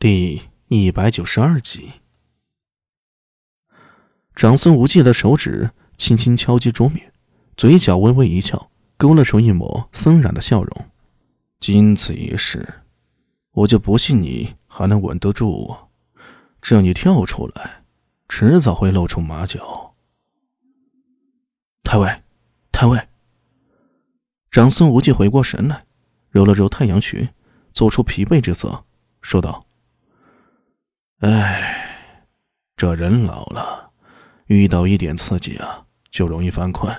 第一百九十二集，长孙无忌的手指轻轻敲击桌面，嘴角微微一翘，勾勒出一抹森然的笑容。经此一事，我就不信你还能稳得住我。只要你跳出来，迟早会露出马脚。太尉，太尉！长孙无忌回过神来，揉了揉太阳穴，做出疲惫之色，说道。哎，这人老了，遇到一点刺激啊，就容易犯困。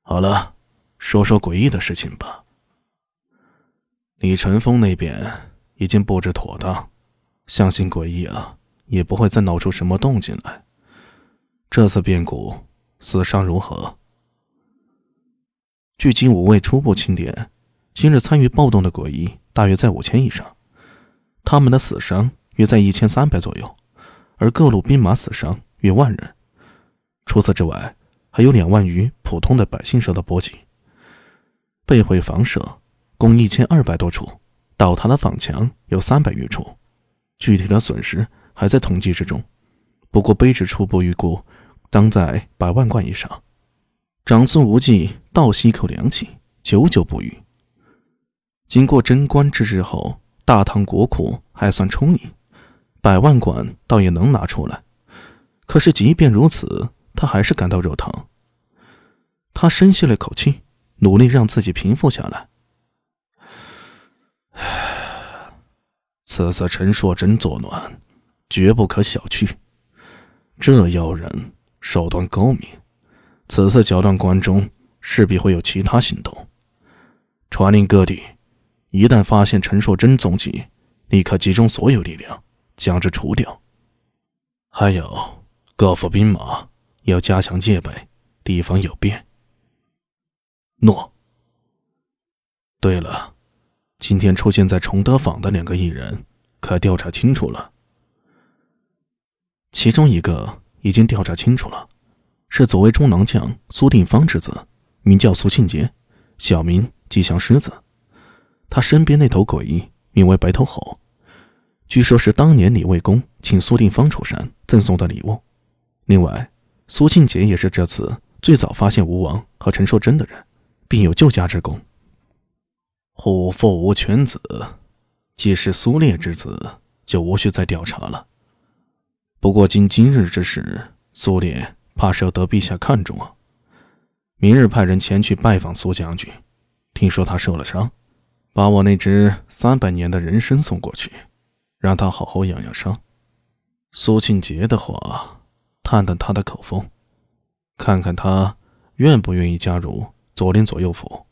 好了，说说诡异的事情吧。李晨风那边已经布置妥当，相信诡异啊也不会再闹出什么动静来。这次变故死伤如何？距今五位初步清点，今日参与暴动的诡异大约在五千以上，他们的死伤。约在一千三百左右，而各路兵马死伤约万人。除此之外，还有两万余普通的百姓受到波及。被毁房舍共一千二百多处，倒塌的坊墙有三百余处。具体的损失还在统计之中，不过卑职初步预估，当在百万贯以上。长孙无忌倒吸一口凉气，久久不语。经过贞观之治后，大唐国库还算充盈。百万贯倒也能拿出来，可是即便如此，他还是感到肉疼。他深吸了口气，努力让自己平复下来。此次陈硕真作乱，绝不可小觑。这妖人手段高明，此次搅乱关中，势必会有其他行动。传令各地，一旦发现陈硕真踪迹，立刻集中所有力量。将之除掉。还有各府兵马要加强戒备，提防有变。诺。对了，今天出现在崇德坊的两个艺人，可调查清楚了。其中一个已经调查清楚了，是左卫中郎将苏定方之子，名叫苏庆杰，小名吉祥狮子。他身边那头鬼，名为白头猴。据说，是当年李卫公请苏定方出山赠送的礼物。另外，苏庆杰也是这次最早发现吴王和陈硕真的人，并有救驾之功。虎父无犬子，既是苏烈之子，就无需再调查了。不过，经今日之事，苏烈怕是要得陛下看重啊。明日派人前去拜访苏将军，听说他受了伤，把我那只三百年的人参送过去。让他好好养养伤。苏庆杰的话，探探他的口风，看看他愿不愿意加入左邻左右府。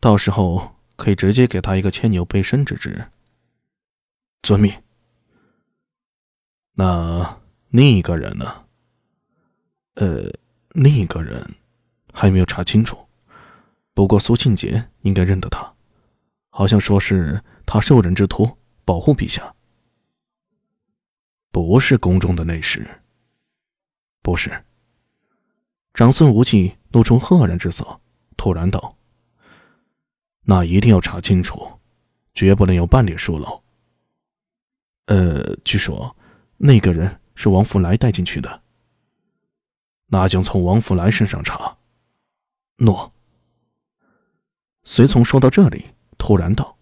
到时候可以直接给他一个牵牛背身之职。遵命。那另一个人呢？呃，另一个人还没有查清楚。不过苏庆杰应该认得他，好像说是他受人之托。保护陛下，不是宫中的内侍。不是。长孙无忌露出赫然之色，突然道：“那一定要查清楚，绝不能有半点疏漏。”呃，据说那个人是王福来带进去的，那就从王福来身上查。诺。随从说到这里，突然道：“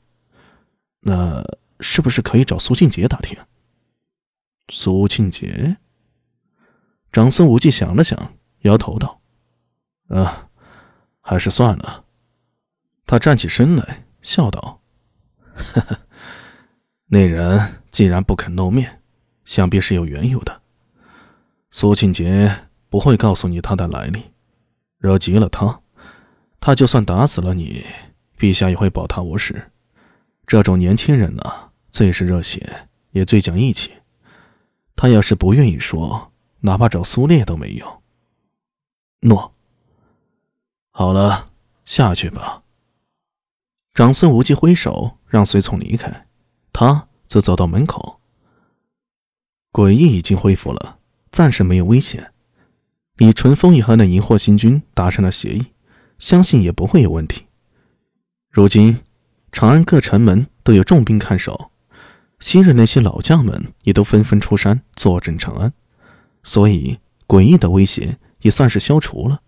那……”是不是可以找苏庆杰打听？苏庆杰，长孙无忌想了想，摇头道：“啊，还是算了。”他站起身来，笑道：“呵呵，那人既然不肯露面，想必是有缘由的。苏庆杰不会告诉你他的来历，惹急了他，他就算打死了你，陛下也会保他无事。这种年轻人呢？”最是热血，也最讲义气。他要是不愿意说，哪怕找苏烈都没用。诺。好了，下去吧。长孙无忌挥手让随从离开，他则走到门口。诡异已经恢复了，暂时没有危险。李淳风一和那荧惑星君达成了协议，相信也不会有问题。如今长安各城门都有重兵看守。昔日那些老将们也都纷纷出山坐镇长安，所以诡异的威胁也算是消除了。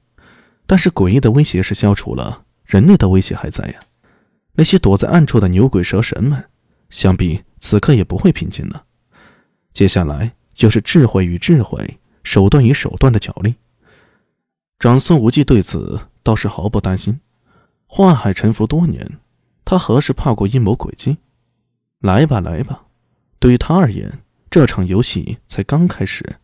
但是诡异的威胁是消除了，人类的威胁还在呀。那些躲在暗处的牛鬼蛇神们，想必此刻也不会平静了。接下来就是智慧与智慧、手段与手段的角力。长孙无忌对此倒是毫不担心。宦海沉浮多年，他何时怕过阴谋诡计？来吧，来吧。对于他而言，这场游戏才刚开始。